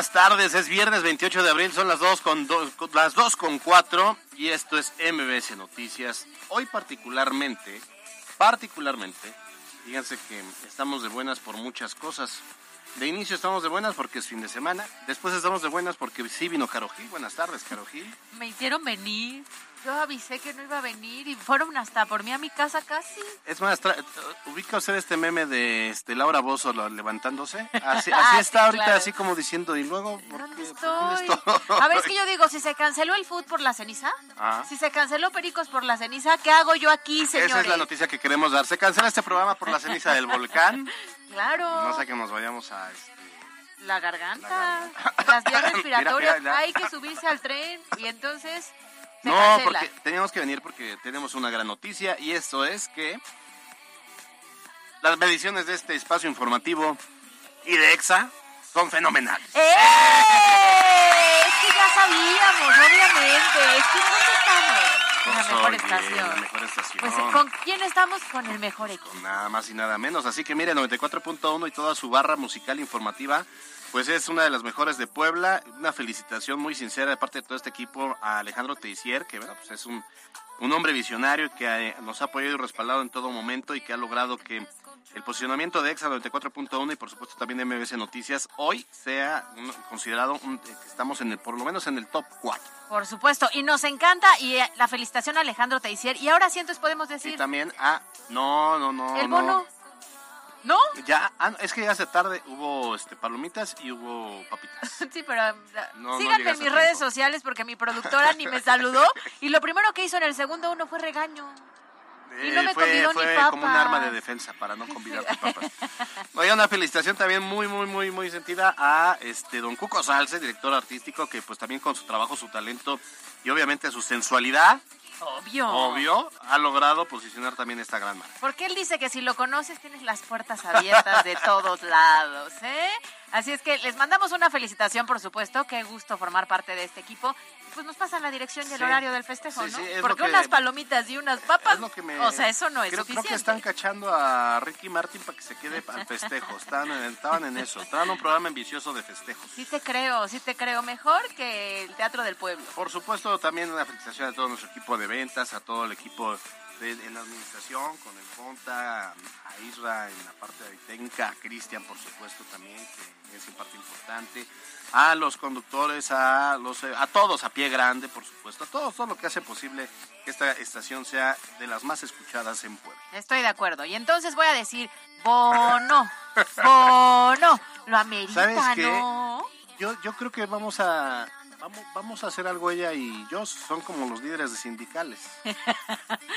Buenas tardes. Es viernes 28 de abril, son las 2 con, dos- con- las 2 con 4 y esto es MBS Noticias. Hoy particularmente, particularmente, fíjense que estamos de buenas por muchas cosas. De inicio estamos de buenas porque es fin de semana. Después estamos de buenas porque sí vino Caro Gil. Buenas tardes, Caro Gil. Me hicieron venir. Yo avisé que no iba a venir y fueron hasta por mí a mi casa casi. Es más, tra- ubica usted este meme de este Laura Bozo levantándose. Así, Ah, así sí, está ahorita, claro. así como diciendo, y luego, ¿por ¿Dónde qué? estoy? ¿Dónde A ver, es que yo digo, si se canceló el food por la ceniza, Ah. si se canceló Pericos por la ceniza, ¿qué hago yo aquí, señores? Esa es la noticia que queremos dar. Se cancela este programa por la ceniza del volcán. Claro. No sé que nos vayamos a... este, La garganta, La las vías respiratorias, mira, mira. hay que subirse al tren y entonces se No, cancela. porque teníamos que venir porque tenemos una gran noticia y esto es que las mediciones de este espacio informativo y de EXA son fenomenales. ¡Eh! Es que ya sabíamos, obviamente. Es que ¿dónde estamos? La mejor oye, estación. La mejor estación. Pues, ¿con quién estamos? Con el mejor equipo. Nada más y nada menos. Así que mire, 94.1 y toda su barra musical informativa, pues es una de las mejores de Puebla. Una felicitación muy sincera de parte de todo este equipo a Alejandro Teisier, que bueno, pues es un, un hombre visionario que eh, nos ha apoyado y respaldado en todo momento y que ha logrado que el posicionamiento de EXA 94.1 y por supuesto también de MBC Noticias hoy sea un- considerado un- eh, que estamos en el, por lo menos en el top 4. Por supuesto, y nos encanta y eh, la felicitación a Alejandro Teisier. Y ahora sí, entonces podemos Y decir, también a... No, no, no. el no. bono. ¿No? Ya, ah, es que ya hace tarde hubo este palomitas y hubo papitas. Sí, pero uh, No, no síganme llegas en mis redes sociales porque mi productora ni me saludó. Y lo primero que hizo en el segundo uno fue regaño. Y no me fue como un arma de defensa para no convidarte papas. Oiga, una felicitación también muy, muy, muy, muy sentida a este don Cuco Salce, director artístico, que pues también con su trabajo, su talento y obviamente su sensualidad, Obvio. obvio, ha logrado posicionar también esta gran marca. Porque él dice que si lo conoces tienes las puertas abiertas de todos lados, ¿eh? Así es que les mandamos una felicitación, por supuesto. Qué gusto formar parte de este equipo. Pues nos pasan la dirección y el Sí. horario del festejo, Sí, ¿no? sí, lo Porque que- unas palomitas y unas papas, me- o sea, eso no es creo, creo suficiente. que están cachando a Ricky Martin para que se quede al festejo. Están, en- estaban en eso. Estaban en un programa ambicioso de festejos. Sí te creo, sí te creo. Mejor que el Teatro del Pueblo. Por supuesto, también una felicitación a todo nuestro equipo de ventas, a todo el equipo en la administración, con el Ponta, a Isra en la parte de técnica, a Cristian, por supuesto, también, que es un parte importante, a los conductores, a los a todos, a pie grande, por supuesto, a todos, todo lo que hace posible que esta estación sea de las más escuchadas en Puebla. Estoy de acuerdo. Y entonces voy a decir, bono, bono, lo amerita, ¿Sabes qué? ¿no? Yo, yo creo que vamos a vamos, vamos a hacer algo ella y yo, son como los líderes de sindicales.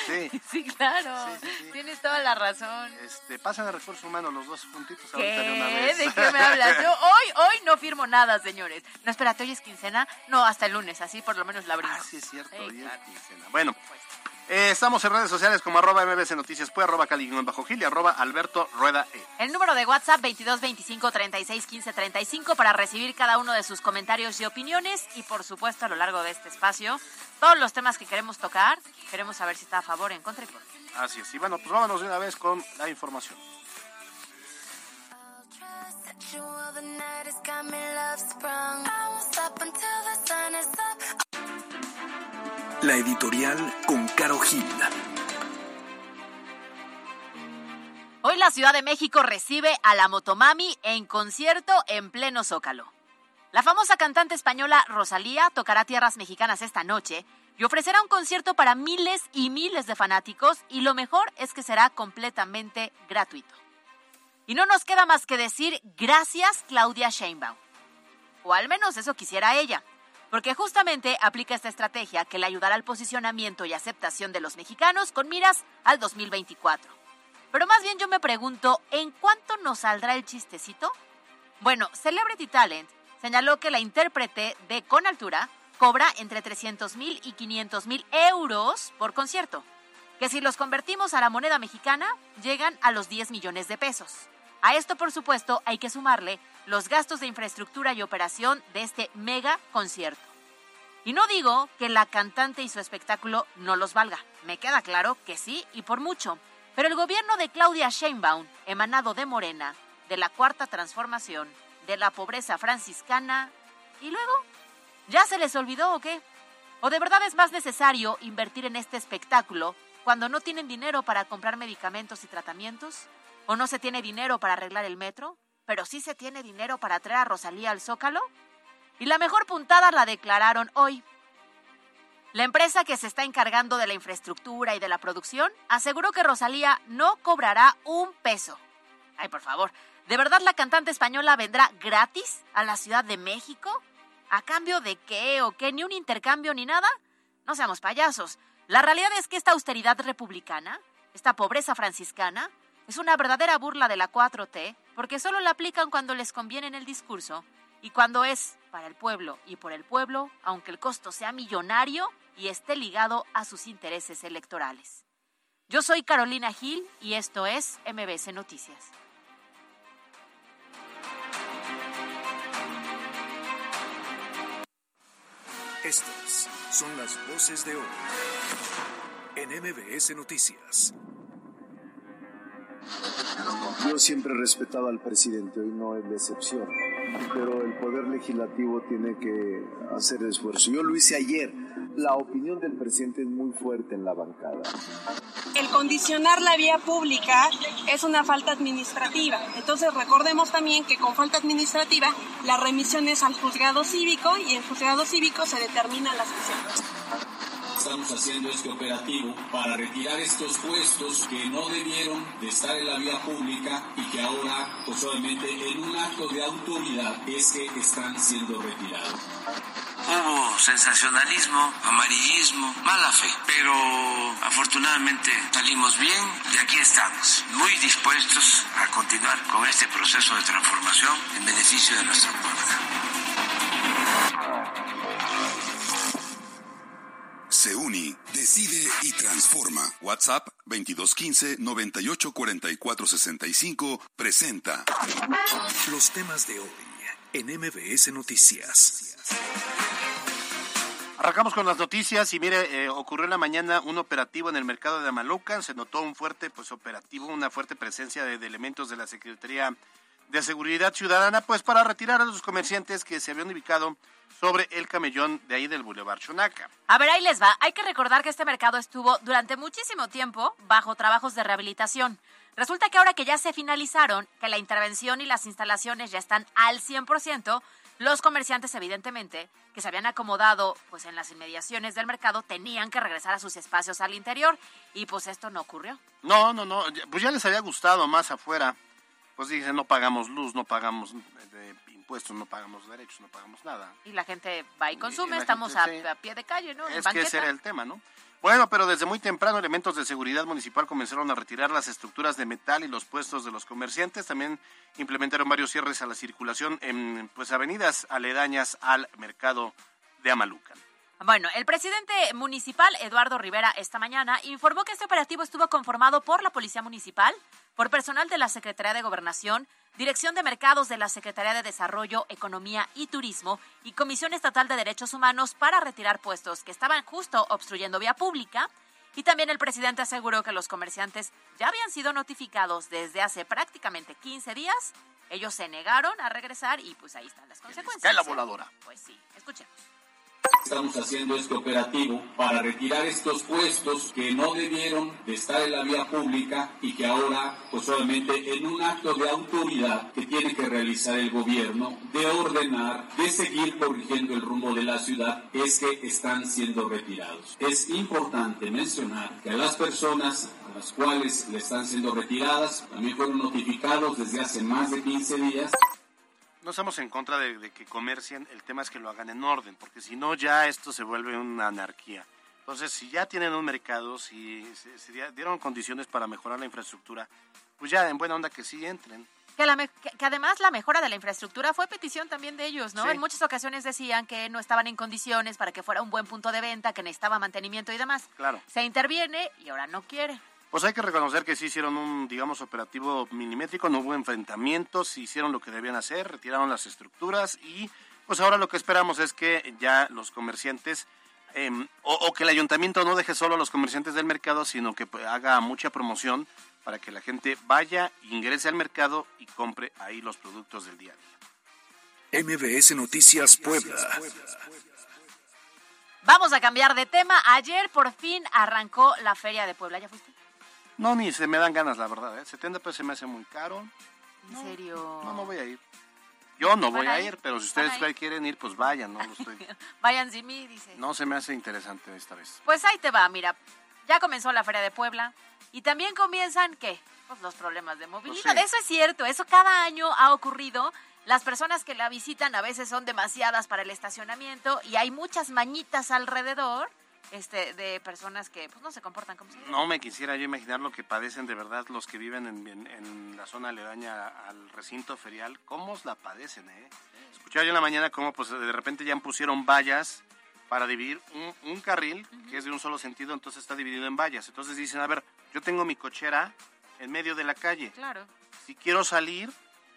Sí. Sí, claro. Sí, sí, sí. Tienes toda la razón. Este, pasan a recursos humanos los dos juntitos ahorita de una ¿Qué? vez. ¿De qué me hablas? Yo hoy, hoy no firmo nada, señores. No, espérate, hoy es quincena. No, hasta el lunes, así por lo menos la brinco. Ah, sí es cierto. Hoy es quincena. Bueno, eh, estamos en redes sociales como arroba mbc noticias, pues, arroba cali bajo gil y arroba alberto rueda e. El número de WhatsApp 22 25 36 15 35 para recibir cada uno de sus comentarios y opiniones y por supuesto a lo largo de este espacio todos los temas que queremos tocar, queremos saber si está a favor, en contra y por qué. Así es. Y bueno, pues vámonos de una vez con la información. La editorial con Caro Gil. Hoy la Ciudad de México recibe a la Motomami en concierto en pleno Zócalo. La famosa cantante española Rosalía tocará tierras mexicanas esta noche y ofrecerá un concierto para miles y miles de fanáticos y lo mejor es que será completamente gratuito. Y no nos queda más que decir gracias Claudia Sheinbaum. O al menos eso quisiera ella, porque justamente aplica esta estrategia que le ayudará al posicionamiento y aceptación de los mexicanos con miras al 2024. Pero más bien yo me pregunto, ¿en cuánto nos saldrá el chistecito? Bueno, Celebrity Talent señaló que la intérprete de Con Altura cobra entre 300 mil y 500 mil euros por concierto, que si los convertimos a la moneda mexicana llegan a los 10 millones de pesos. A esto, por supuesto, hay que sumarle los gastos de infraestructura y operación de este mega concierto. Y no digo que la cantante y su espectáculo no los valga, me queda claro que sí y por mucho. Pero el gobierno de Claudia Sheinbaum, emanado de Morena, de la Cuarta Transformación, de la pobreza franciscana, y luego, ¿ya se les olvidó o qué? ¿O de verdad es más necesario invertir en este espectáculo cuando no tienen dinero para comprar medicamentos y tratamientos? ¿O no se tiene dinero para arreglar el metro? ¿Pero sí se tiene dinero para traer a Rosalía al Zócalo? Y la mejor puntada la declararon hoy. La empresa que se está encargando de la infraestructura y de la producción aseguró que Rosalía no cobrará un peso. Ay, por favor, ¿de verdad la cantante española vendrá gratis a la Ciudad de México? ¿A cambio de qué o qué? ¿Ni un intercambio ni nada? No seamos payasos. La realidad es que esta austeridad republicana, esta pobreza franciscana, es una verdadera burla de la 4T porque solo la aplican cuando les conviene en el discurso y cuando es para el pueblo y por el pueblo, aunque el costo sea millonario y esté ligado a sus intereses electorales. Yo soy Carolina Gil y esto es MBC Noticias. Estas son las voces de hoy en MBS Noticias. Yo siempre he respetado al presidente, hoy no es la excepción, pero el poder legislativo tiene que hacer esfuerzo. Yo lo hice ayer. La opinión del presidente es muy fuerte en la bancada. El condicionar la vía pública es una falta administrativa. Entonces recordemos también que con falta administrativa la remisión es al juzgado cívico y el juzgado cívico se determinan las sanciones estamos haciendo este operativo para retirar estos puestos que no debieron de estar en la vía pública y que ahora, pues obviamente, en un acto de autoridad es que están siendo retirados. Hubo sensacionalismo, amarillismo, mala fe, pero afortunadamente salimos bien y aquí estamos, muy dispuestos a continuar con este proceso de transformación en beneficio de nuestro pueblo. Y transforma. WhatsApp 2215 984465 presenta Los temas de hoy en MBS Noticias. Arrancamos con las noticias y mire, eh, ocurrió en la mañana un operativo en el mercado de Amalucan, se notó un fuerte pues operativo, una fuerte presencia de, de elementos de la Secretaría de Seguridad Ciudadana, pues para retirar a los comerciantes que se habían ubicado sobre el camellón de ahí del Boulevard Chonaca. A ver, ahí les va. Hay que recordar que este mercado estuvo durante muchísimo tiempo bajo trabajos de rehabilitación. Resulta que ahora que ya se finalizaron, que la intervención y las instalaciones ya están al 100%, los comerciantes, evidentemente, que se habían acomodado pues en las inmediaciones del mercado, tenían que regresar a sus espacios al interior y pues esto no ocurrió. No, no, no, pues ya les había gustado más afuera. Pues dicen, no pagamos luz, no pagamos eh, impuestos, no pagamos derechos, no pagamos nada. Y la gente va y consume, estamos a, a, pie de calle, ¿no? Es que ese era el tema, ¿no? Bueno, pero desde muy temprano elementos de seguridad municipal comenzaron a retirar las estructuras de metal y los puestos de los comerciantes. También implementaron varios cierres a la circulación en pues avenidas aledañas al mercado de Amalucan. Bueno, el presidente municipal, Eduardo Rivera, esta mañana informó que este operativo estuvo conformado por la Policía Municipal, por personal de la Secretaría de Gobernación, Dirección de Mercados de la Secretaría de Desarrollo, Economía y Turismo y Comisión Estatal de Derechos Humanos para retirar puestos que estaban justo obstruyendo vía pública. Y también el presidente aseguró que los comerciantes ya habían sido notificados desde hace prácticamente 15 días. Ellos se negaron a regresar y pues ahí están las consecuencias. Es la voladora. Pues sí, escuchemos. Estamos haciendo este operativo para retirar estos puestos que no debieron de estar en la vía pública y que ahora, pues solamente en un acto de autoridad que tiene que realizar el gobierno, de ordenar, de seguir corrigiendo el rumbo de la ciudad, es que están siendo retirados. Es importante mencionar que a las personas a las cuales le están siendo retiradas también fueron notificados desde hace más de 15 días no estamos en contra de, que comercien, el tema es que lo hagan en orden, porque si no ya esto se vuelve una anarquía. Entonces, si ya tienen un mercado, si se, dieron condiciones para mejorar la infraestructura, pues ya en buena onda que sí entren. Que, además la mejora de la infraestructura fue petición también de ellos, ¿no? En muchas ocasiones decían que no estaban en condiciones para que fuera un buen punto de venta, que necesitaba mantenimiento y demás. Claro. Se interviene y ahora no quiere. Pues hay que reconocer que sí hicieron un, digamos, operativo milimétrico, no hubo enfrentamientos, hicieron lo que debían hacer, retiraron las estructuras y pues ahora lo que esperamos es que ya los comerciantes em, o, que el ayuntamiento no deje solo a los comerciantes del mercado, sino que pues, haga mucha promoción para que la gente vaya, ingrese al mercado y compre ahí los productos del día a día. MBS Noticias Puebla. Vamos a cambiar de tema. Ayer por fin arrancó la Feria de Puebla. ¿Ya fuiste? No, ni se me dan ganas, la verdad. ¿eh? 70 pesos se me hace muy caro. ¿En serio? No, no voy a ir. Yo no voy a ir, pero si ustedes quieren ir, pues vayan, no lo estoy. vayan sin mí, dice. No se me hace interesante esta vez. Pues ahí te va, mira. Ya comenzó la Feria de Puebla y también comienzan, ¿qué? Pues los problemas de movilidad. Eso es cierto, eso cada año ha ocurrido. Las personas que la visitan a veces son demasiadas para el estacionamiento y hay muchas mañitas alrededor este, de personas que pues, no se comportan como se No me quisiera yo imaginar lo que padecen de verdad los que viven en, la zona aledaña al recinto ferial. ¿Cómo la padecen, eh? Escuchaba yo en la mañana cómo pues, de repente ya pusieron vallas para dividir un, carril que es de un solo sentido, entonces está dividido en vallas. Entonces dicen, a ver, yo tengo mi cochera en medio de la calle. Claro. Si quiero salir,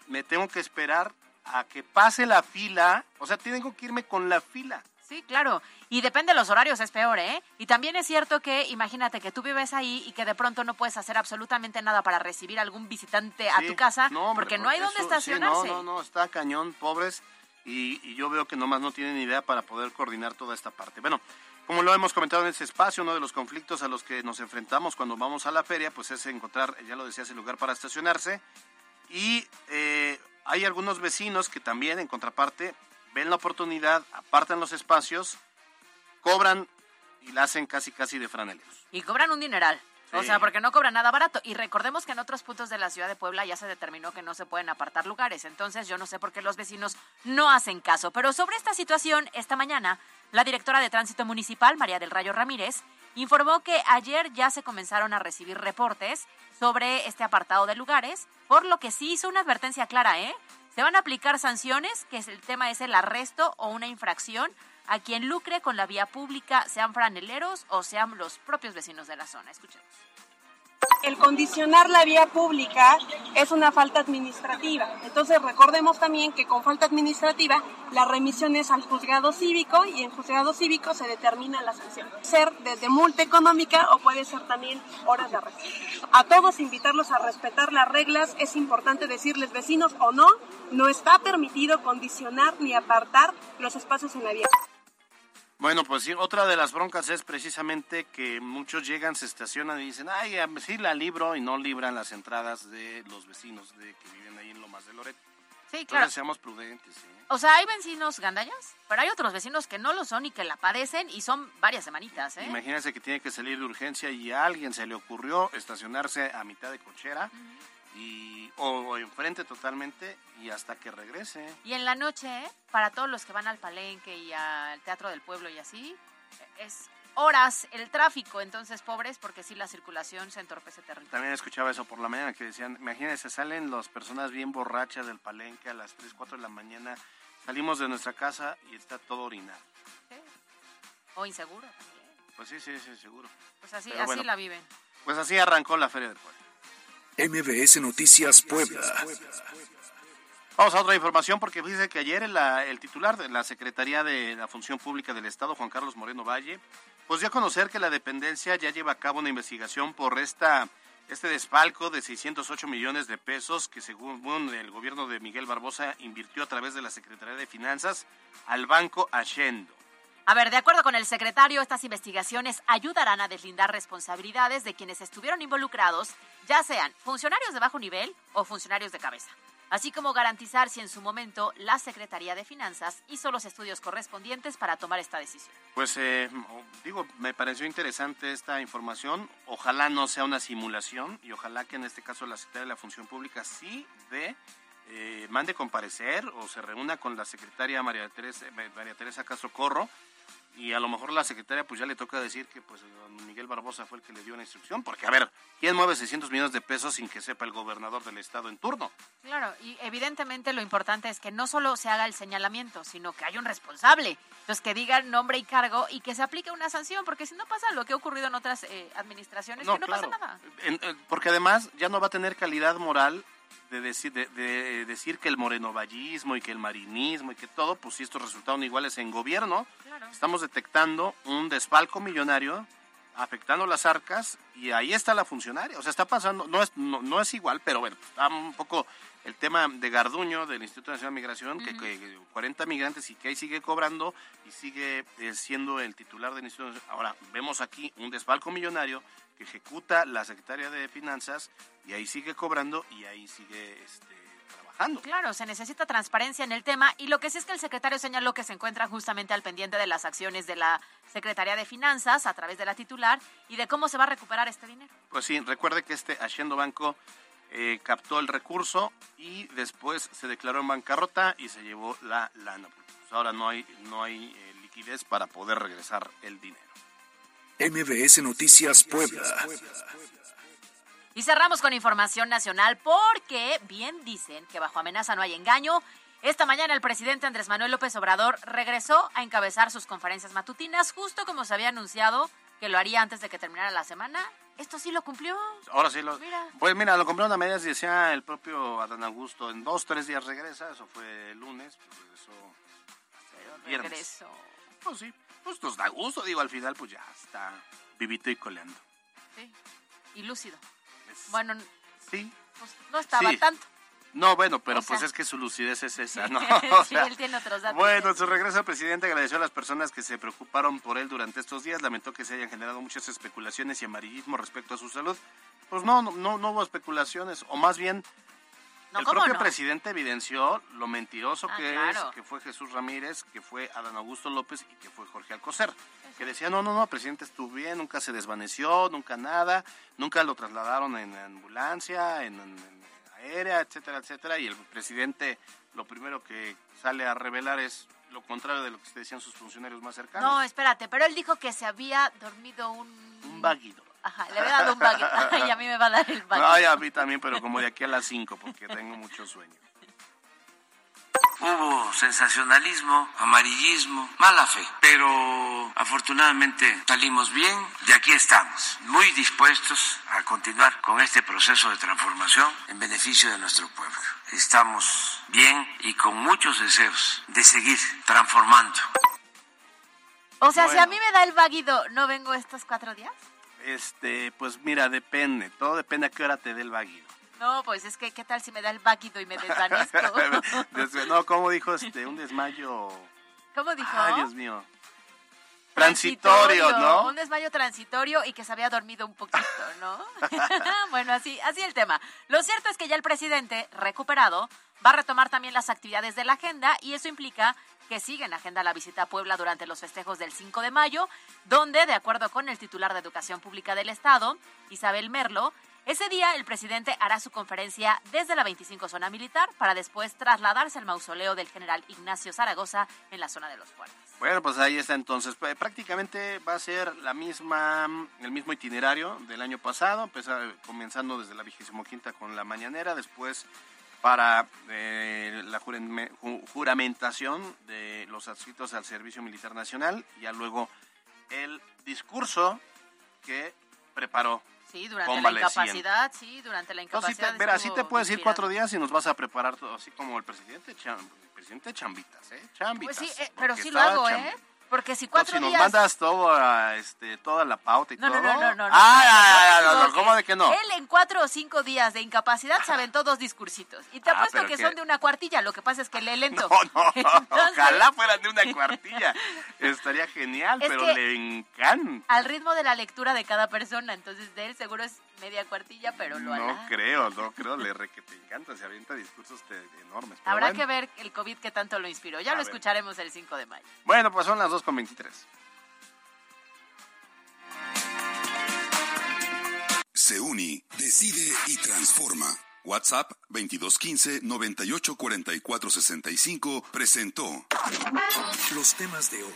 me tengo que esperar a que pase la fila, o sea, tengo que irme con la fila. Sí, claro. Y depende de los horarios, es peor, ¿eh? Y también es cierto que, imagínate que tú vives ahí y que de pronto no puedes hacer absolutamente nada para recibir algún visitante a tu casa porque no hay dónde estacionarse. no, no, no, está cañón, pobres. Y, yo veo que nomás no tienen idea para poder coordinar toda esta parte. Bueno, como lo hemos comentado en este espacio, uno de los conflictos a los que nos enfrentamos cuando vamos a la feria, pues es encontrar, ya lo decías, el lugar para estacionarse. Y eh, hay algunos vecinos que también, en contraparte, ven la oportunidad, apartan los espacios, cobran y la hacen casi casi de franeleros. Y cobran un dineral. O sea, porque no cobran nada barato. Y recordemos que en otros puntos de la ciudad de Puebla ya se determinó que no se pueden apartar lugares. Entonces yo no sé por qué los vecinos no hacen caso. Pero sobre esta situación, esta mañana, la directora de Tránsito Municipal, María del Rayo Ramírez, informó que ayer ya se comenzaron a recibir reportes sobre este apartado de lugares, por lo que sí hizo una advertencia clara, ¿eh? Se van a aplicar sanciones, que es el tema es el arresto o una infracción a quien lucre con la vía pública, sean franeleros o sean los propios vecinos de la zona. Escuchemos. El condicionar la vía pública es una falta administrativa. Entonces recordemos también que con falta administrativa la remisión es al juzgado cívico y en juzgado cívico se determina la sanción. Ser desde multa económica o puede ser también horas de arresto. A todos invitarlos a respetar las reglas. Es importante decirles vecinos o no, no está permitido condicionar ni apartar los espacios en la vía. Bueno, pues sí, otra de las broncas es precisamente que muchos llegan, se estacionan y dicen, ay, sí la libro y no libran las entradas de los vecinos de que viven ahí en Lomas de Loreto. Sí, claro. seamos prudentes. O sea, hay vecinos gandallas, pero hay otros vecinos que no lo son y que la padecen y son varias semanitas. ¿eh? Imagínense que tiene que salir de urgencia y a alguien se le ocurrió estacionarse a mitad de cochera y, o, enfrente totalmente y hasta que regrese. Y en la noche, para todos los que van al palenque y al Teatro del Pueblo y así, es horas el tráfico, entonces pobres, porque sí la circulación se entorpece terrible. También escuchaba eso por la mañana, que decían, imagínense, salen las personas bien borrachas del palenque a las 3, 4 de la mañana, salimos de nuestra casa y está todo orinado. O inseguro también. Pues sí, sí, sí, seguro. Pues así, así la viven. Pues así arrancó la Feria del Pueblo. MBS Noticias Puebla. Vamos a otra información porque dice que ayer el, titular de la Secretaría de la Función Pública del Estado, Juan Carlos Moreno Valle, pues dio a conocer que la dependencia ya lleva a cabo una investigación por esta, este desfalco de 608 millones de pesos que según el gobierno de Miguel Barbosa invirtió a través de la Secretaría de Finanzas al Banco Haciendo. A ver, de acuerdo con el secretario, estas investigaciones ayudarán a deslindar responsabilidades de quienes estuvieron involucrados, ya sean funcionarios de bajo nivel o funcionarios de cabeza así como garantizar si en su momento la Secretaría de Finanzas hizo los estudios correspondientes para tomar esta decisión. Pues eh, digo, me pareció interesante esta información. Ojalá no sea una simulación y ojalá que en este caso la Secretaría de la Función Pública sí de eh, mande comparecer o se reúna con la secretaria María Teresa, María Teresa Castro Corro y a lo mejor la secretaria pues ya le toca decir que pues Miguel Barbosa fue el que le dio la instrucción, porque a ver, ¿quién mueve 600 millones de pesos sin que sepa el gobernador del estado en turno? Claro, y evidentemente lo importante es que no solo se haga el señalamiento, sino que haya un responsable, entonces que diga nombre y cargo y que se aplique una sanción, porque si no pasa lo que ha ocurrido en otras eh, administraciones, que no pasa nada. Eh, porque además ya no va a tener calidad moral de decir, de, decir que el morenovallismo y que el marinismo y que todo, pues si estos resultaron iguales en gobierno, estamos detectando un desfalco millonario afectando las arcas y ahí está la funcionaria. O sea, está pasando, no es, no, es igual, pero bueno, está un poco el tema de Garduño del Instituto Nacional de Migración, que, que, 40 migrantes y que ahí sigue cobrando y sigue eh, siendo el titular del Instituto Ahora, vemos aquí un desfalco millonario que ejecuta la Secretaría de Finanzas y ahí sigue cobrando y ahí sigue este, trabajando. Claro, se necesita transparencia en el tema y lo que sí es que el secretario señaló que se encuentra justamente al pendiente de las acciones de la Secretaría de Finanzas a través de la titular y de cómo se va a recuperar este dinero. Pues sí, recuerde que este Haciendo Banco eh, captó el recurso y después se declaró en bancarrota y se llevó la lana. Pues ahora no hay, no hay eh, liquidez para poder regresar el dinero. MBS Noticias Puebla. Y cerramos con información nacional porque bien dicen que bajo amenaza no hay engaño. Esta mañana el presidente Andrés Manuel López Obrador regresó a encabezar sus conferencias matutinas, justo como se había anunciado que lo haría antes de que terminara la semana. Esto sí lo cumplió. Ahora sí lo. Mira. Pues mira, lo cumplió a medias y decía el propio Adán Augusto. En dos, tres días regresa. Eso fue el lunes. Pues regresó. regresó. Pues sí pues nos da gusto, digo, al final pues ya está vivito y coleando. Sí, y lúcido. bueno, sí. Pues no estaba tanto. No, bueno, pero pues es que su lucidez es esa, ¿no? sí, él tiene otros datos. Bueno, su regreso al presidente agradeció a las personas que se preocuparon por él durante estos días, lamentó que se hayan generado muchas especulaciones y amarillismo respecto a su salud. Pues no, no, no hubo especulaciones, o más bien el propio presidente evidenció lo mentiroso ah, que es, que fue Jesús Ramírez, que fue Adán Augusto López y que fue Jorge Alcocer. Que decía, no, no, no, el presidente estuvo bien, nunca se desvaneció, nunca nada, nunca lo trasladaron en ambulancia, en, aérea, etcétera, etcétera. Y el presidente lo primero que sale a revelar es lo contrario de lo que decían sus funcionarios más cercanos. No, espérate, pero él dijo que se había dormido un... Un vaguido. Ajá, le había dado un baguette. Ay, a mí me va a dar el baguette. Ay, a mí también, pero como de aquí a las 5, porque tengo mucho sueño. Hubo sensacionalismo, amarillismo, mala fe, pero afortunadamente salimos bien y aquí estamos, muy dispuestos a continuar con este proceso de transformación en beneficio de nuestro pueblo. Estamos bien y con muchos deseos de seguir transformando. O sea, si a mí me da el vaguido, ¿no vengo estos cuatro días? Este, pues mira, depende. Todo depende a qué hora te dé el váguido. No, pues es que, ¿qué tal si me da el váguido y me desvanezco? no, como dijo este, un desmayo. ¿Cómo dijo? Ay, Dios mío. Transitorio, ¿no? Un desmayo transitorio y que se había dormido un poquito, ¿no? bueno, así, así el tema. Lo cierto es que ya el presidente, recuperado, va a retomar también las actividades de la agenda y eso implica que sigue en agenda la visita a Puebla durante los festejos del 5 de mayo, donde, de acuerdo con el titular de Educación Pública del Estado, Isabel Merlo, ese día el presidente hará su conferencia desde la 25 zona militar para después trasladarse al mausoleo del general Ignacio Zaragoza en la zona de los puertos. Bueno, pues ahí está entonces. Prácticamente va a ser la misma, el mismo itinerario del año pasado, comenzando desde la 25 quinta con la mañanera, después para eh, la juramentación de los adscritos al Servicio Militar Nacional, y ya luego el discurso que preparó. Sí, durante la incapacidad, sí, durante la incapacidad. Mira, así te puedes ir cuatro días y nos vas a preparar todo, así como el presidente, presidente Chambitas, ¿eh? Chambitas. Pues sí, eh, pero sí lo hago, ¿eh? Porque si cuatro si nos días... mandas todo a, este, toda la pauta y todo. no, no, no. no, Ah, no, ah, no, no. ¿cómo de que no? Él en cuatro o cinco días de incapacidad se aventó dos discursitos. Y te Ah, apuesto que son de una cuartilla. Lo que pasa es que lee lento. No, no, ojalá fueran de una cuartilla. Estaría genial, pero le encanta. Al ritmo de la lectura de cada persona. Entonces, de él seguro es media cuartilla, pero lo No hará. creo, no creo, le re que te encanta, se avienta discursos te- enormes. pero Habrá bueno. que ver el COVID que tanto lo inspiró. Ya A lo ver. escucharemos el 5 de mayo. Bueno, pues son las 2.23. Se uni, decide y transforma. WhatsApp 2215 984465 presentó Los temas de hoy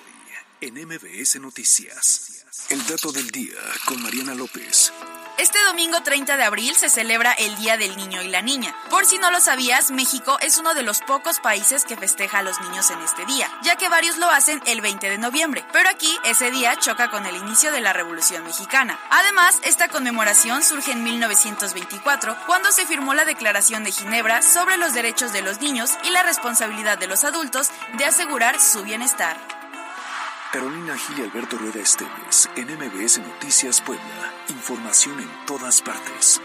en MBS Noticias. El dato del día con Mariana López. Este domingo 30 de abril se celebra el Día del Niño y la Niña. Por si no lo sabías, México es uno de los pocos países que festeja a los niños en este día, ya que varios lo hacen el 20 de noviembre. Pero aquí ese día choca con el inicio de la Revolución Mexicana. Además, esta conmemoración surge en 1924, cuando se firmó la Declaración de Ginebra sobre los derechos de los niños y la responsabilidad de los adultos de asegurar su bienestar. Carolina Gil y Alberto Rueda Esteves en MBS Noticias Puebla. Información en todas partes.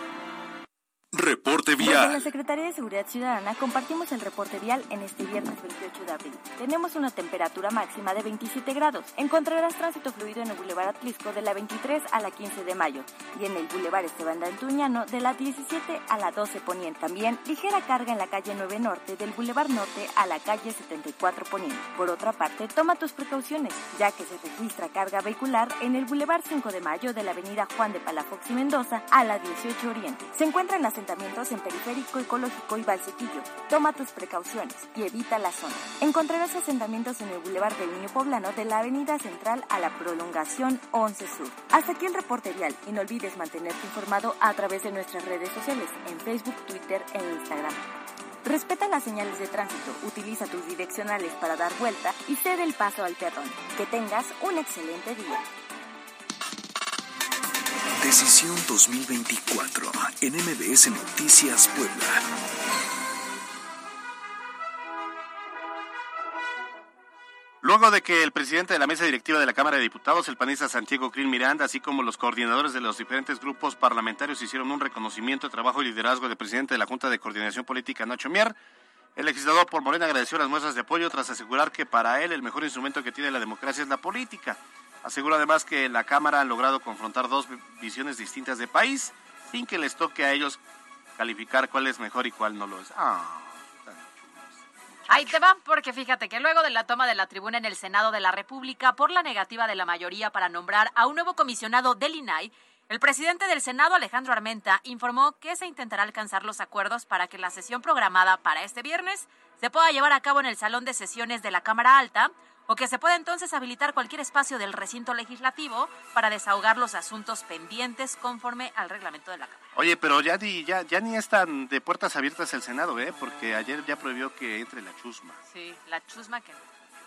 Reporte Desde la Vial. Secretaría de Seguridad Ciudadana compartimos el reporte vial en este viernes 28 de abril. Tenemos una temperatura máxima de 27 grados. Encontrarás tránsito fluido en el Boulevard Atlisco de la 23 a la 15 de mayo y en el Boulevard Esteban de Antuñano de la 17 a la 12 Poniente. También ligera carga en la calle 9 Norte del Boulevard Norte a la calle 74 Poniente. Por otra parte, toma tus precauciones, ya que se registra carga vehicular en el Boulevard 5 de Mayo de la avenida Juan de Palafox y Mendoza a la 18 Oriente. Se encuentran en Periférico Ecológico y Valsequillo. Toma tus precauciones y evita la zona. Encontrarás asentamientos en el Boulevard del Niño Poblano de la avenida Central a la prolongación 11 Sur. Hasta aquí el reporte vial y no olvides mantenerte informado a través de nuestras redes sociales en Facebook, Twitter e Instagram. Respeta las señales de tránsito, utiliza tus direccionales para dar vuelta y cede el paso al peatón. Que tengas un excelente día. Decisión 2024 en MBS Noticias Puebla. Luego de que el presidente de la mesa directiva de la Cámara de Diputados, el panista Santiago Krill Miranda, así como los coordinadores de los diferentes grupos parlamentarios hicieron un reconocimiento de trabajo y liderazgo del presidente de la Junta de Coordinación Política, Nacho Mier, el legislador por Morena agradeció las muestras de apoyo tras asegurar que para él el mejor instrumento que tiene la democracia es la política. Asegura además que la Cámara han logrado confrontar dos visiones distintas de país sin que les toque a ellos calificar cuál es mejor y cuál no lo es. Ah. Ahí te va, porque fíjate que luego de la toma de la tribuna en el Senado de la República por la negativa de la mayoría para nombrar a un nuevo comisionado del INAI, el presidente del Senado, Alejandro Armenta, informó que se intentará alcanzar los acuerdos para que la sesión programada para este viernes se pueda llevar a cabo en el Salón de Sesiones de la Cámara Alta o que se pueda entonces habilitar cualquier espacio del recinto legislativo para desahogar los asuntos pendientes conforme al reglamento de la Cámara. Oye, pero ya ni, ya, ya ni están de puertas abiertas el Senado, ¿eh? Porque ayer ya prohibió que entre la chusma. Sí, la chusma que...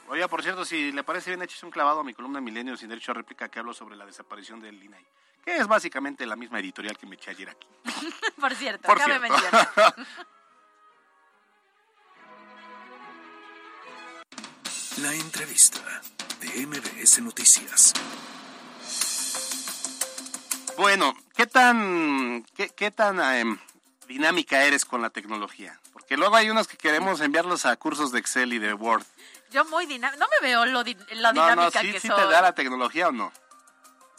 Oiga, por cierto, si le parece bien, eches un clavado a mi columna Milenio sin derecho a réplica que hablo sobre la desaparición del INAI, que es básicamente la misma editorial que me eché ayer aquí. Por cierto, Por cabe cierto. mencionar. La entrevista de MBS Noticias. Bueno, ¿qué tan, qué, qué tan em, dinámica eres con la tecnología? Porque luego hay unos que queremos enviarlos a cursos de Excel y de Word. Yo muy dinámica, no me veo lo, di- la no, no, dinámica sí, que sí soy. te da la tecnología o no.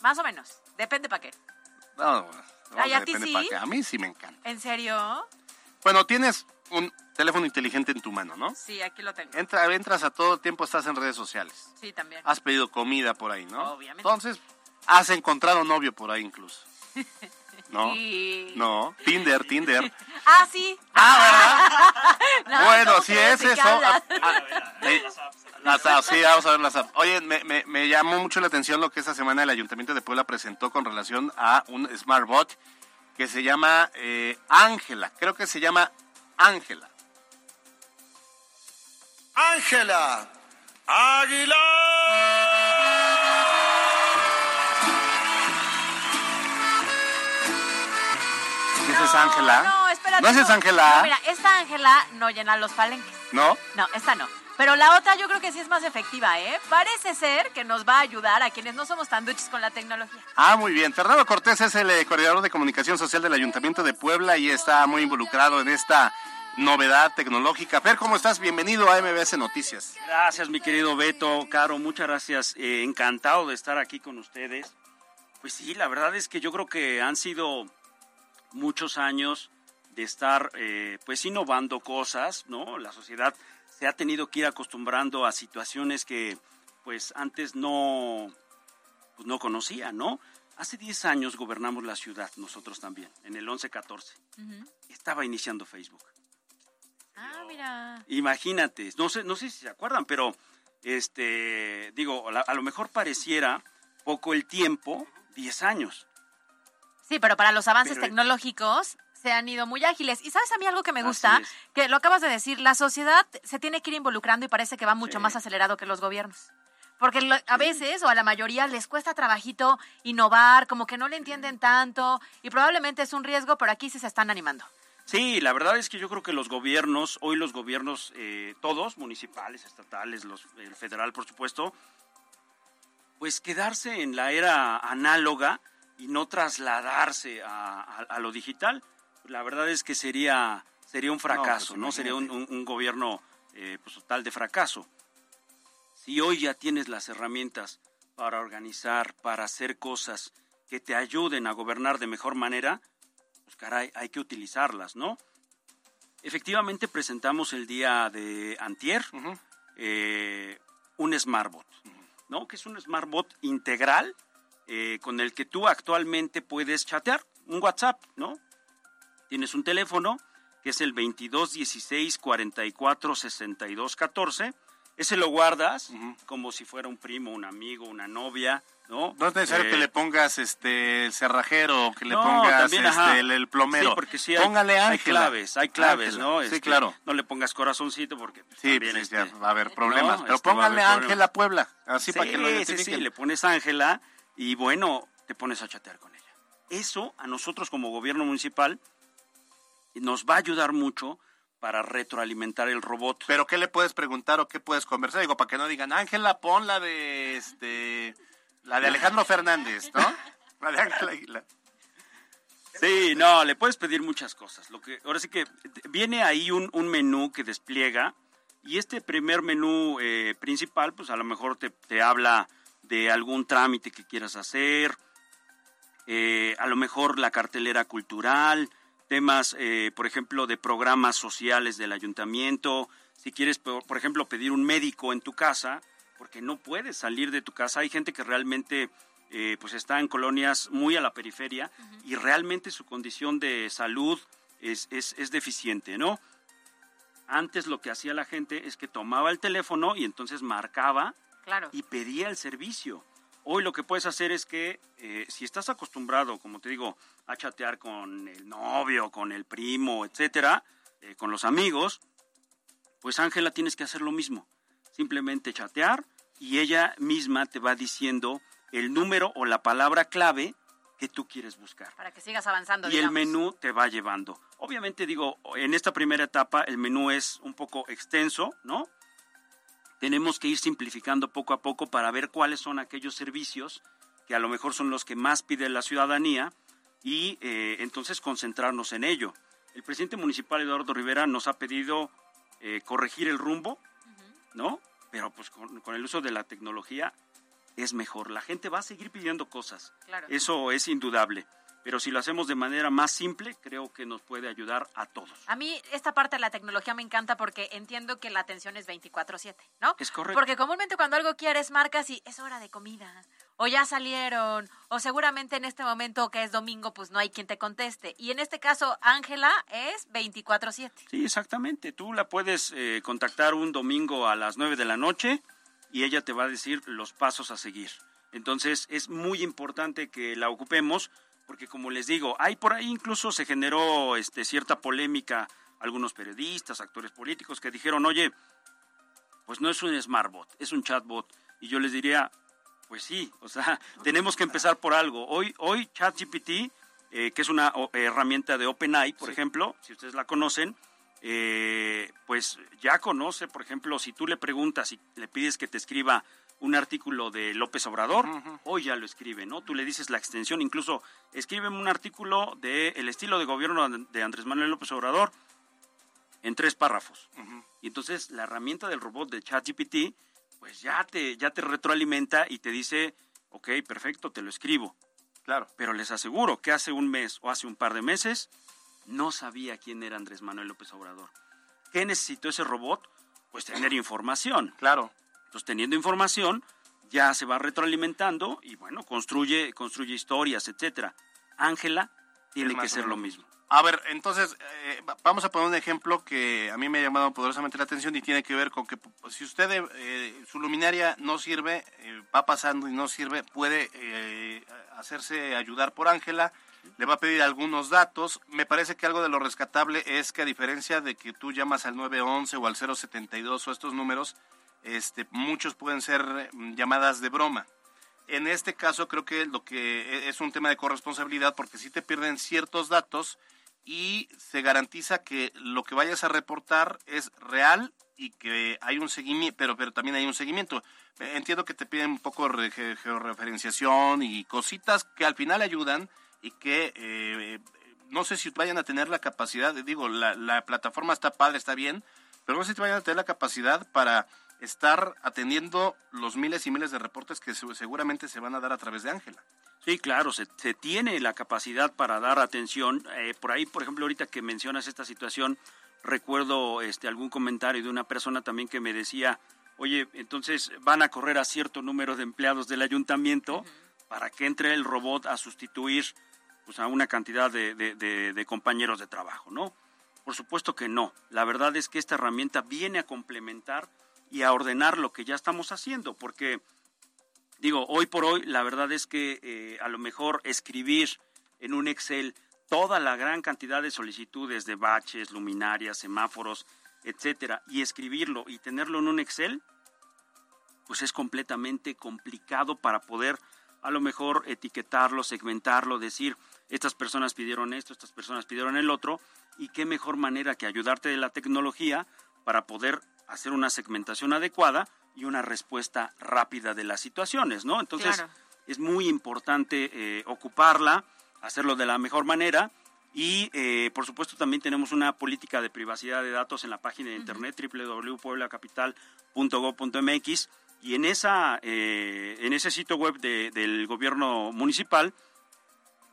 Más o menos, depende para qué. No, no, Ay, ¿a ti depende sí? A mí sí me encanta. ¿En serio? Bueno, tienes un teléfono inteligente en tu mano, ¿no? Sí, aquí lo tengo. Entra, entras a todo el tiempo, estás en redes sociales. Sí, también. Has pedido comida por ahí, ¿no? Obviamente. Entonces, has encontrado novio por ahí incluso. ¿No? Y- No, Tinder, Tinder. Ah, sí. Ah, No, bueno, ¿cómo si es ¿De qué eso. ah, ah, las apps, sí, vamos a ver las apps. Oye, me, me- me llamó mucho la atención lo que esta semana el Ayuntamiento de Puebla presentó con relación a un smartbot que se llama eh, Ángela. Creo que se llama Ángela. Ángela Águila. ¿Esa es Ángela? No, espérate. ¿No esa es Ángela? No, mira, esta Ángela no llena los palenques. ¿No? No, esta no. Pero la otra yo creo que sí es más efectiva, ¿eh? Parece ser que nos va a ayudar a quienes no somos tan duchos con la tecnología. Ah, muy bien. Fernando Cortés es el eh, coordinador de comunicación social del Ayuntamiento de Puebla y está muy involucrado en esta novedad tecnológica. Fer, ¿cómo estás? Bienvenido a MBS Noticias. Gracias, mi querido Beto, Caro, muchas gracias. Eh, encantado de estar aquí con ustedes. Pues sí, la verdad es que yo creo que han sido muchos años de estar eh, pues innovando cosas, ¿no? La sociedad se ha tenido que ir acostumbrando a situaciones que pues antes no, pues, no conocía, ¿no? Hace 10 años gobernamos la ciudad, nosotros también, en el 11-14. Estaba iniciando Facebook. Ah, mira. Imagínate, no sé, no sé si se acuerdan, pero este, digo, a, a lo mejor pareciera poco el tiempo, 10 años. Sí, pero para los avances Pero- tecnológicos se han ido muy ágiles. Y sabes a mí algo que me gusta, es. que lo acabas de decir, la sociedad se tiene que ir involucrando y parece que va mucho más acelerado que los gobiernos. Porque a veces o a la mayoría les cuesta trabajito innovar, como que no le entienden tanto y probablemente es un riesgo, pero aquí sí se están animando. Sí, la verdad es que yo creo que los gobiernos, hoy los gobiernos, eh, todos, municipales, estatales, los, el federal, por supuesto, pues quedarse en la era análoga y no trasladarse a, a- a lo digital, la verdad es que sería, sería un fracaso, ¿no? pues, sería un, un- un gobierno eh, pues, total de fracaso. Si hoy ya tienes las herramientas para organizar, para hacer cosas que te ayuden a gobernar de mejor manera, pues caray, hay que utilizarlas, ¿no? Efectivamente presentamos el día de Antier eh, un SmartBot, ¿no? Que es un SmartBot integral eh, con el que tú actualmente puedes chatear, un WhatsApp, ¿no? Tienes un teléfono que es el 22 16 44 62 14. Ese lo guardas como si fuera un primo, un amigo, una novia, ¿no? No es necesario Eh, que le pongas este el cerrajero o que le no, pongas también, este, el, el plomero. Sí, porque sí hay, Póngale hay Ángela. claves, hay claves, Ángela. ¿no? Sí, Este, claro. No le pongas corazoncito porque pues, Sí, también pues, este, ya va a haber problemas. no, Pero este, póngale. Ángela Puebla, así para Sí, que lo sí, identifiquen. sí, le pones Ángela y bueno, te pones a chatear con ella. Eso a nosotros como gobierno municipal nos va a ayudar mucho para retroalimentar el robot. Pero ¿qué le puedes preguntar o qué puedes conversar? Digo, para que no digan, Ángela, pon la de este la de Alejandro Fernández, ¿no? La de Ángela Aguilar. Sí, no, le puedes pedir muchas cosas. Lo que ahora sí que viene ahí un, un menú que despliega y este primer menú eh, principal, pues a lo mejor te, te habla de algún trámite que quieras hacer, eh, a lo mejor la cartelera cultural, temas, eh, por ejemplo, de programas sociales del ayuntamiento. Si quieres, por, por ejemplo, pedir un médico en tu casa, porque no puedes salir de tu casa. Hay gente que realmente eh, pues está en colonias muy a la periferia y realmente su condición de salud es, es, es deficiente, ¿no? Antes lo que hacía la gente es que tomaba el teléfono y entonces marcaba Claro. y pedía el servicio. Hoy lo que puedes hacer es que eh, si estás acostumbrado, como te digo, a chatear con el novio, con el primo, etcétera, eh, con los amigos, pues Ángela tienes que hacer lo mismo. Simplemente chatear y ella misma te va diciendo el número o la palabra clave que tú quieres buscar. Para que sigas avanzando. Y el menú te va llevando. Obviamente digo, en esta primera etapa el menú es un poco extenso, ¿no? Tenemos que ir simplificando poco a poco para ver cuáles son aquellos servicios que a lo mejor son los que más pide la ciudadanía y eh, entonces concentrarnos en ello. El presidente municipal Eduardo Rivera nos ha pedido eh, corregir el rumbo, ¿no? Pero pues con, con el uso de la tecnología es mejor. La gente va a seguir pidiendo cosas. Claro. Eso es indudable. Pero si lo hacemos de manera más simple, creo que nos puede ayudar a todos. A mí esta parte de la tecnología me encanta porque entiendo que la atención es 24/7, ¿no? Es correcto. Porque comúnmente cuando algo quieres marcas y es hora de comida, o ya salieron, o seguramente en este momento que es domingo pues no hay quien te conteste. Y en este caso Ángela es 24/7. Sí, exactamente. Tú la puedes eh, contactar un domingo a las 9 de la noche y ella te va a decir los pasos a seguir. Entonces es muy importante que la ocupemos porque como les digo, hay por ahí incluso se generó este, cierta polémica, algunos periodistas, actores políticos que dijeron, oye, pues no es un smartbot, es un chatbot. Y yo les diría, pues sí, o sea, tenemos que empezar por algo. Hoy, hoy ChatGPT, eh, que es una o- herramienta de OpenAI, por ejemplo, si ustedes la conocen, eh, pues ya conoce, por ejemplo, si tú le preguntas y le pides que te escriba un artículo de López Obrador, hoy ya lo escribe, ¿no? Tú le dices la extensión, incluso escríbeme un artículo de el estilo de gobierno de Andrés Manuel López Obrador en tres párrafos. Y entonces la herramienta del robot de ChatGPT, pues ya te, ya te retroalimenta y te dice, ok, perfecto, te lo escribo. Claro. Pero les aseguro que hace un mes o hace un par de meses no sabía quién era Andrés Manuel López Obrador. ¿Qué necesitó ese robot? Pues tener información. Claro. Entonces, teniendo información, ya se va retroalimentando y bueno, construye, construye historias, etcétera. Ángela tiene que ser lo mismo. A ver, entonces, eh, vamos a poner un ejemplo que a mí me ha llamado poderosamente la atención y tiene que ver con que si usted, eh, su luminaria no sirve, eh, va pasando y no sirve, puede hacerse ayudar por Ángela, le va a pedir algunos datos. Me parece que algo de lo rescatable es que a diferencia de que tú llamas al 911 o al 072 o estos números, este, muchos pueden ser mm, llamadas de broma. En este caso creo que lo que e, es un tema de corresponsabilidad porque si te pierden ciertos datos y se garantiza que lo que vayas a reportar es real y que hay un seguimiento, pero, pero también hay un seguimiento. Entiendo que te piden un poco de georreferenciación y cositas que al final ayudan y que eh, no sé si vayan a tener la capacidad, digo, la, la plataforma está padre, está bien, pero no sé si vayan a tener la capacidad para estar atendiendo los miles y miles de reportes que seguramente se van a dar a través de Ángela. Sí, claro, se, tiene la capacidad para dar atención. Eh, por ahí, por ejemplo, ahorita que mencionas esta situación, recuerdo este algún comentario de una persona también que me decía, oye, entonces van a correr a cierto número de empleados del ayuntamiento para que entre el robot a sustituir pues, a una cantidad de, de compañeros de trabajo, ¿no? Por supuesto que no. La verdad es que esta herramienta viene a complementar y a ordenar lo que ya estamos haciendo, porque digo, hoy por hoy la verdad es que eh, a lo mejor escribir en un Excel toda la gran cantidad de solicitudes de baches, luminarias, semáforos, etcétera, y escribirlo y tenerlo en un Excel, pues es completamente complicado para poder a lo mejor etiquetarlo, segmentarlo, decir, estas personas pidieron esto, estas personas pidieron el otro, y qué mejor manera que ayudarte de la tecnología para poder hacer una segmentación adecuada y una respuesta rápida de las situaciones, ¿no? Entonces, es muy importante eh, ocuparla, hacerlo de la mejor manera y, eh, por supuesto, también tenemos una política de privacidad de datos en la página de internet www.pueblacapital.gov.mx y en, esa, eh, en ese sitio web del gobierno municipal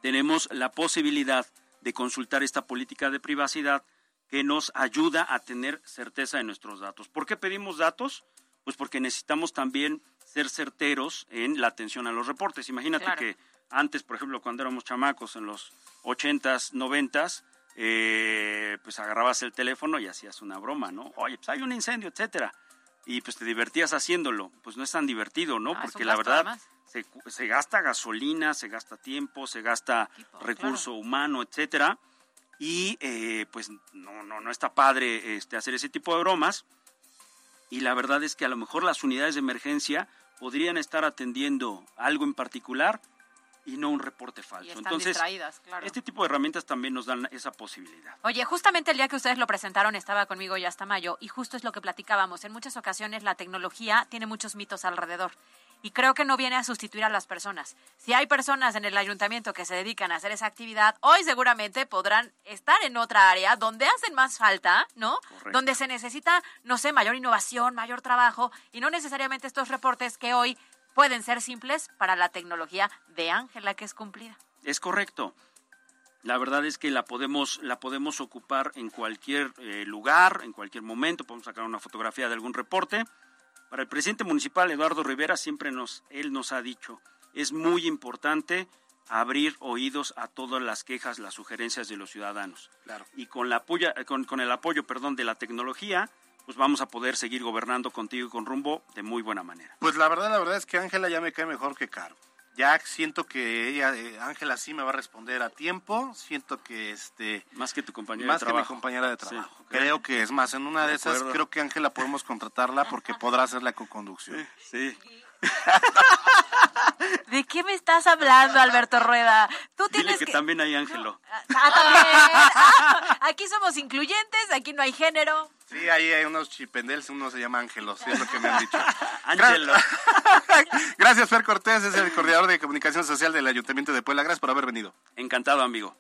tenemos la posibilidad de consultar esta política de privacidad que nos ayuda a tener certeza de nuestros datos. ¿Por qué pedimos datos? Pues porque necesitamos también ser certeros en la atención a los reportes. Imagínate que antes, por ejemplo, cuando éramos chamacos en los 80s, 90s, eh, pues agarrabas el teléfono y hacías una broma, ¿no? Oye, pues hay un incendio, etcétera. Y pues te divertías haciéndolo. Pues no es tan divertido, ¿no? Ah, porque la verdad se, se, gasta gasolina, se gasta tiempo, se gasta recurso humano, etcétera y eh, pues no, no, no está padre este, hacer ese tipo de bromas. Y la verdad es que a lo mejor las unidades de emergencia podrían estar atendiendo algo en particular y no un reporte falso. Entonces, este tipo de herramientas también nos dan esa posibilidad. Oye, justamente el día que ustedes lo presentaron estaba conmigo ya hasta mayo y justo es lo que platicábamos. En muchas ocasiones la tecnología tiene muchos mitos alrededor y creo que no viene a sustituir a las personas. Si hay personas en el ayuntamiento que se dedican a hacer esa actividad, hoy seguramente podrán estar en otra área donde hacen más falta, ¿no? Donde se necesita, no sé, mayor innovación, mayor trabajo y no necesariamente estos reportes que hoy pueden ser simples para la tecnología de Ángela que es cumplida. Es correcto. La verdad es que la podemos, la podemos ocupar en cualquier eh, lugar, en cualquier momento. Podemos sacar una fotografía de algún reporte para el presidente municipal Eduardo Rivera siempre nos él nos ha dicho, es muy importante abrir oídos a todas las quejas, las sugerencias de los ciudadanos. Claro. Y con la apoyo, con, con el apoyo, perdón, de la tecnología, pues vamos a poder seguir gobernando contigo y con rumbo de muy buena manera. Pues la verdad, la verdad es que Ángela ya me cae mejor que Caro ya siento que ella, eh, Ángela sí me va a responder a tiempo, siento que este... Más que tu compañera de trabajo. Más que mi compañera de trabajo. Creo que es más, en una de, esas creo que Ángela podemos contratarla porque podrá hacer la co-conducción. Sí. ¿De qué me estás hablando, Alberto Rueda? Tú tienes Dile que, también hay Ángelo. Ah, también. aquí somos incluyentes, aquí no hay género. Sí, ahí hay unos chipendels, uno se llama Ángelos, es lo que me han dicho. Ángelo. Gracias, Fer Cortés, es el coordinador de comunicación social del Ayuntamiento de Puebla. Gracias por haber venido. Encantado, amigo.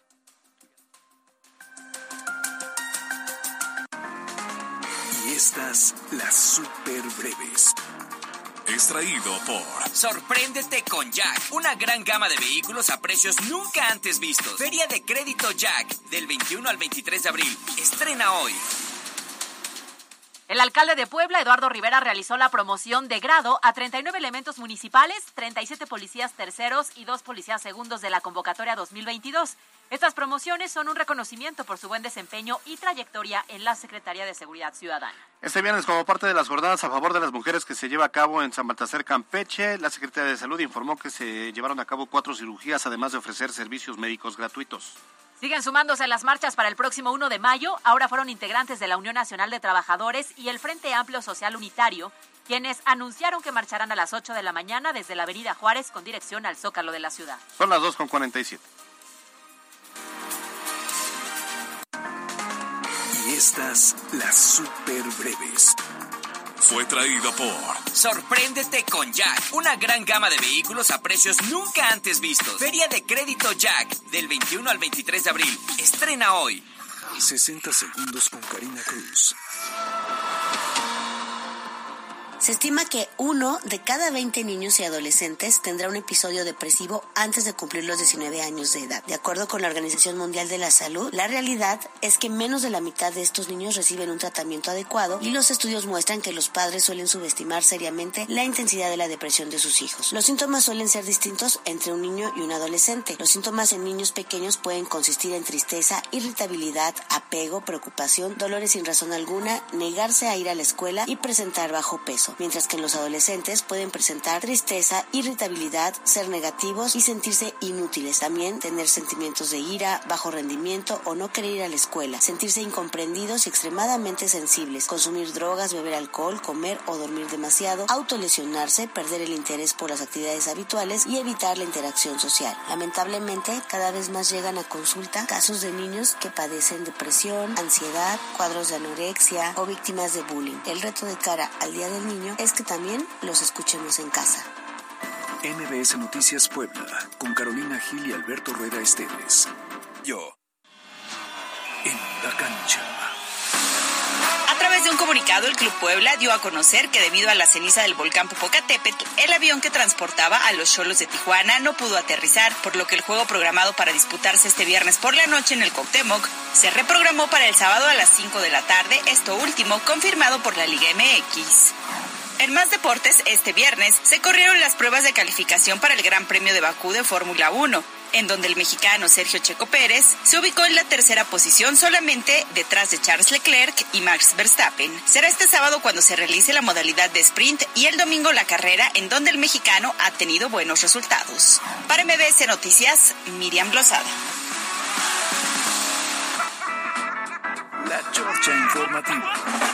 Y estas, las super breves. Extraído por Sorpréndete con Jack, una gran gama de vehículos a precios nunca antes vistos. Feria de crédito Jack, del 21 al 23 de abril. Estrena hoy. El alcalde de Puebla, Eduardo Rivera, realizó la promoción de grado a 39 elementos municipales, 37 policías terceros y dos policías segundos de la convocatoria 2022. Estas promociones son un reconocimiento por su buen desempeño y trayectoria en la Secretaría de Seguridad Ciudadana. Este viernes, como parte de las jornadas a favor de las mujeres que se lleva a cabo en San Baltasar, Campeche, la Secretaría de Salud informó que se llevaron a cabo cuatro cirugías, además de ofrecer servicios médicos gratuitos. Siguen sumándose las marchas para el próximo 1 de mayo. Ahora fueron integrantes de la Unión Nacional de Trabajadores y el Frente Amplio Social Unitario, quienes anunciaron que marcharán a las 8 de la mañana desde la Avenida Juárez con dirección al Zócalo de la ciudad. Son las 2 con 47. Y estas, las super breves. Fue traído por Sorpréndete con Jack, una gran gama de vehículos a precios nunca antes vistos. Feria de crédito Jack, del 21 al 23 de abril. Estrena hoy. 60 segundos con Karina Cruz. Se estima que uno de cada 20 niños y adolescentes tendrá un episodio depresivo antes de cumplir los 19 años de edad. De acuerdo con la Organización Mundial de la Salud, la realidad es que menos de la mitad de estos niños reciben un tratamiento adecuado y los estudios muestran que los padres suelen subestimar seriamente la intensidad de la depresión de sus hijos. Los síntomas suelen ser distintos entre un niño y un adolescente. Los síntomas en niños pequeños pueden consistir en tristeza, irritabilidad, apego, preocupación, dolores sin razón alguna, negarse a ir a la escuela y presentar bajo peso mientras que en los adolescentes pueden presentar tristeza, irritabilidad, ser negativos y sentirse inútiles. También tener sentimientos de ira, bajo rendimiento o no querer ir a la escuela, sentirse incomprendidos y extremadamente sensibles, consumir drogas, beber alcohol, comer o dormir demasiado, autolesionarse, perder el interés por las actividades habituales y evitar la interacción social. Lamentablemente, cada vez más llegan a consulta casos de niños que padecen depresión, ansiedad, cuadros de anorexia o víctimas de bullying. El reto de cara al Día del Niño es que también los escuchemos en casa. MBS Noticias Puebla, con Carolina Gil y Alberto Rueda Esteves. Yo. En la cancha. Través de un comunicado, el Club Puebla dio a conocer que debido a la ceniza del volcán Popocatépetl, el avión que transportaba a los Cholos de Tijuana no pudo aterrizar, por lo que el juego programado para disputarse este viernes por la noche en el Cuauhtémoc se reprogramó para el sábado a las 5 de la tarde, esto último confirmado por la Liga MX. En más deportes, este viernes se corrieron las pruebas de calificación para el Gran Premio de Bakú de Fórmula 1, en donde el mexicano Sergio Checo Pérez se ubicó en la tercera posición solamente detrás de Charles Leclerc y Max Verstappen. Será este sábado cuando se realice la modalidad de sprint y el domingo la carrera en donde el mexicano ha tenido buenos resultados. Para MBS Noticias, Miriam Lozada. La Chorcha Informativa.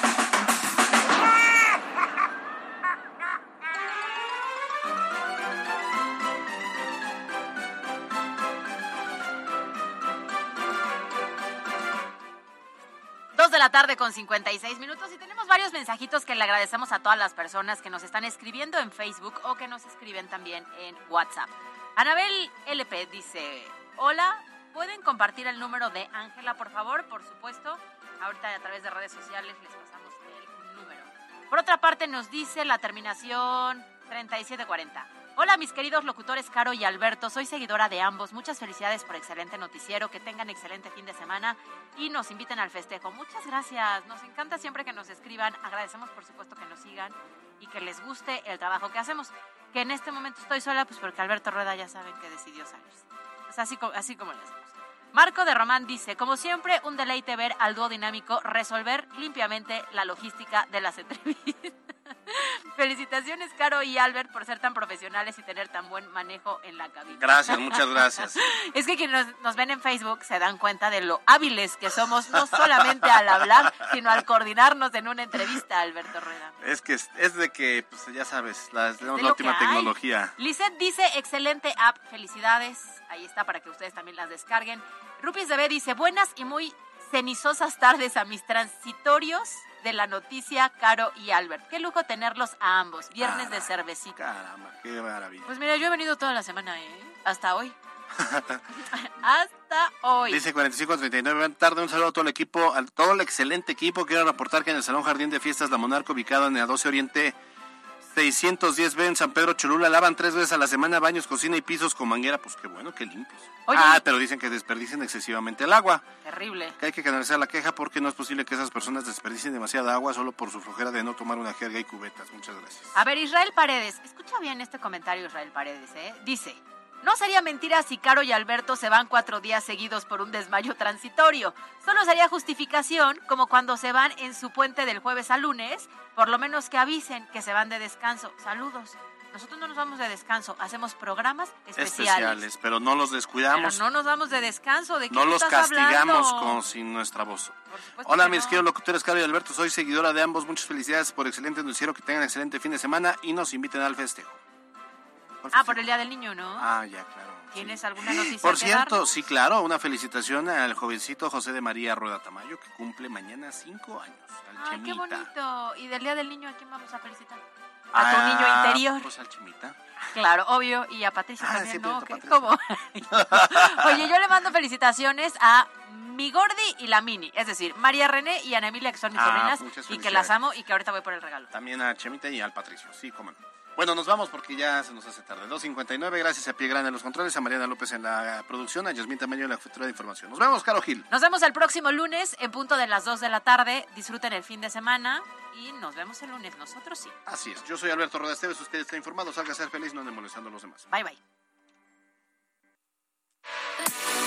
Tarde con 56 minutos y tenemos varios mensajitos que le agradecemos a todas las personas que nos están escribiendo en Facebook o que nos escriben también en WhatsApp. Anabel LP dice, hola, ¿pueden compartir el número de Ángela, por favor? Por supuesto, ahorita a través de redes sociales les pasamos el número. Por otra parte nos dice la terminación 3740. Hola mis queridos locutores Caro y Alberto, soy seguidora de ambos. Muchas felicidades por excelente noticiero, que tengan excelente fin de semana y nos inviten al festejo. Muchas gracias, nos encanta siempre que nos escriban. Agradecemos por supuesto que nos sigan y que les guste el trabajo que hacemos. Que en este momento estoy sola, pues porque Alberto Rueda ya saben que decidió salirse. Es así, así como le hacemos. Marco de Román dice, como siempre, un deleite ver al dúo dinámico resolver limpiamente la logística de las entrevistas. Felicitaciones, Caro y Albert, por ser tan profesionales y tener tan buen manejo en la cabina. Gracias, muchas gracias. Es que quienes nos, nos ven en Facebook se dan cuenta de lo hábiles que somos, no solamente al hablar, sino al coordinarnos en una entrevista, Alberto Rueda. Es que es, de que, pues ya sabes, la, tenemos la última tecnología. Lisette dice, excelente app, felicidades. Ahí está para que ustedes también las descarguen. Rupis de B dice, buenas y muy cenizosas tardes a mis transitorios de la noticia, Caro y Albert. Qué lujo tenerlos a ambos. Viernes de cervecita. Caramba, qué maravilla. Pues mira, yo he venido toda la semana, ¿eh? Hasta hoy. Hasta hoy. Dice 4539, tarde un saludo a todo el equipo, a todo el excelente equipo. Quiero reportar que en el Salón Jardín de Fiestas La Monarca, ubicado en el 12 Oriente 610B en San Pedro Cholula, lavan tres veces a la semana baños, cocina y pisos con manguera. Pues qué bueno, qué limpios. Oye. ah, pero dicen que desperdicien excesivamente el agua. Terrible. Que hay que canalizar la queja porque no es posible que esas personas desperdicien demasiada agua solo por su flojera de no tomar una jerga y cubetas. Muchas gracias. A ver, Israel Paredes, escucha bien este comentario, Israel Paredes, ¿eh? Dice, no sería mentira si Caro y Alberto se van cuatro días seguidos por un desmayo transitorio. Solo sería justificación, como cuando se van en su puente del jueves a lunes, por lo menos que avisen que se van de descanso. Saludos. Nosotros no nos vamos de descanso, hacemos programas especiales. Especiales, pero no los descuidamos. Pero no nos vamos de descanso, ¿de qué No los estás castigamos hablando? con sin nuestra voz. Hola, mis no. queridos locutores, Caro y Alberto. Soy seguidora de ambos. Muchas felicidades por excelente noticiero. Que tengan excelente fin de semana y nos inviten al festejo. Ah, por el Día del Niño, ¿no? Ah, ya, claro. ¿Tienes alguna noticia Por que cierto, sí, claro, una felicitación al jovencito José de María Rueda Tamayo, que cumple mañana cinco años. Al Ay, qué bonito. ¿Y del Día del Niño a quién vamos a felicitar? A tu Ah, niño interior. Pues al Chemita. Claro, obvio. Y a Patricia Ah, también, ¿no? Patricia. ¿Cómo? Oye, yo le mando felicitaciones a mi Gordi y la Mini. Es decir, María René y Ana Emilia, que son mis Ah, sobrinas. Y que las amo y que ahorita voy por el regalo. También a Chemita y al Patricio, sí, cómo no. Bueno, nos vamos porque ya se nos hace tarde. 2.59, gracias a Pie Grande en los controles, a Mariana López en la producción, a Yasmín Tamayo en la jefatura de información. Nos vemos, Caro Gil. Nos vemos el próximo lunes en punto de las 2 de la tarde. Disfruten el fin de semana y nos vemos el lunes. Nosotros sí. Así es, yo soy Alberto Roda Esteves, usted está informado, salga a ser feliz, no molestando a los demás. Bye, bye.